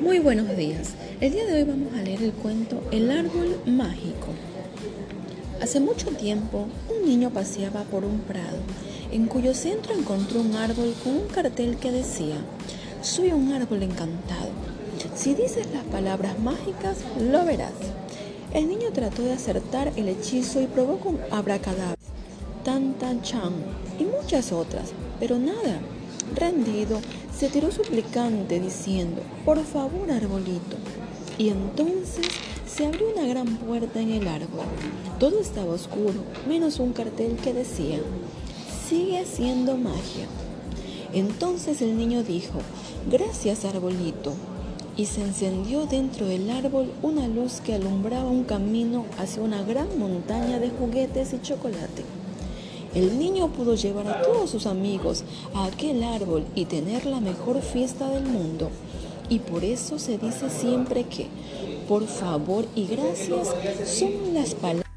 Muy buenos días. El día de hoy vamos a leer el cuento El árbol mágico. Hace mucho tiempo, un niño paseaba por un prado, en cuyo centro encontró un árbol con un cartel que decía, Soy un árbol encantado. Si dices las palabras mágicas, lo verás. El niño trató de acertar el hechizo y probó con abracadabra, tan tan chan y muchas otras, pero nada. Rendido, se tiró suplicante diciendo, por favor, arbolito. Y entonces se abrió una gran puerta en el árbol. Todo estaba oscuro, menos un cartel que decía, sigue siendo magia. Entonces el niño dijo, gracias, arbolito. Y se encendió dentro del árbol una luz que alumbraba un camino hacia una gran montaña de juguetes y chocolate. El niño pudo llevar a todos sus amigos a aquel árbol y tener la mejor fiesta del mundo. Y por eso se dice siempre que, por favor y gracias, son las palabras